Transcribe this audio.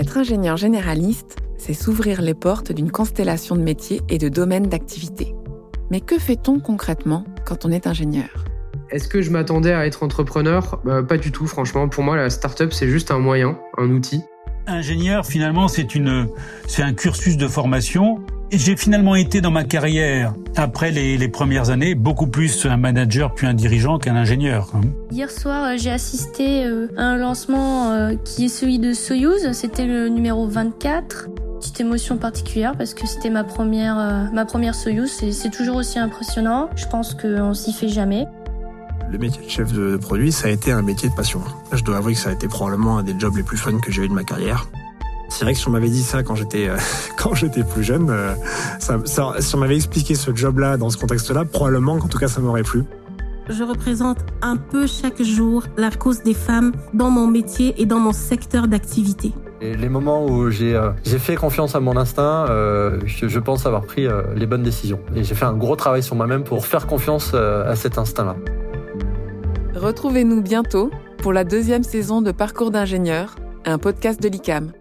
Être ingénieur généraliste, c'est s'ouvrir les portes d'une constellation de métiers et de domaines d'activité. Mais que fait-on concrètement quand on est ingénieur? Est-ce que je m'attendais à être entrepreneur? Bah, Pas du tout, franchement. Pour moi, la start-up, c'est juste un moyen, un outil. Ingénieur, finalement, c'est une, c'est un cursus de formation. J'ai finalement été dans ma carrière, après les, les, premières années, beaucoup plus un manager puis un dirigeant qu'un ingénieur. Hein. Hier soir, euh, j'ai assisté euh, à un lancement euh, qui est celui de Soyuz. C'était le numéro 24 petite émotion particulière parce que c'était ma première, euh, ma première Soyuz et c'est toujours aussi impressionnant. Je pense qu'on s'y fait jamais. Le métier de chef de produit, ça a été un métier de passion. Je dois avouer que ça a été probablement un des jobs les plus fun que j'ai eu de ma carrière. C'est vrai que si on m'avait dit ça quand j'étais euh, quand j'étais plus jeune, euh, ça, ça, si on m'avait expliqué ce job-là dans ce contexte-là, probablement qu'en tout cas ça m'aurait plu. Je représente un peu chaque jour la cause des femmes dans mon métier et dans mon secteur d'activité. Et les moments où j'ai euh, j'ai fait confiance à mon instinct, euh, je, je, pense avoir pris euh, les bonnes décisions. Et j'ai fait un gros travail sur moi-même pour faire confiance euh, à cet instinct-là. Retrouvez-nous bientôt pour la deuxième saison de Parcours d'ingénieur, un podcast de l'ICAM.